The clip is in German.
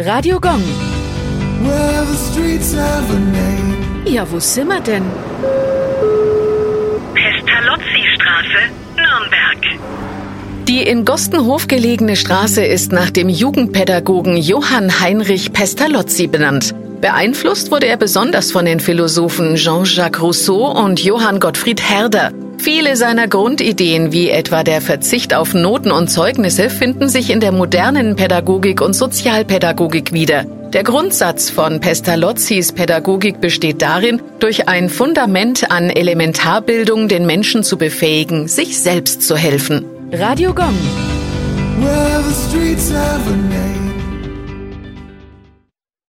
Radio Gong. Well, the streets have a name. Ja, wo sind wir denn? Pestalozzi-Straße, Nürnberg. Die in Gostenhof gelegene Straße ist nach dem Jugendpädagogen Johann Heinrich Pestalozzi benannt. Beeinflusst wurde er besonders von den Philosophen Jean-Jacques Rousseau und Johann Gottfried Herder. Viele seiner Grundideen, wie etwa der Verzicht auf Noten und Zeugnisse, finden sich in der modernen Pädagogik und Sozialpädagogik wieder. Der Grundsatz von Pestalozzis Pädagogik besteht darin, durch ein Fundament an Elementarbildung den Menschen zu befähigen, sich selbst zu helfen. Radio Gong. Well,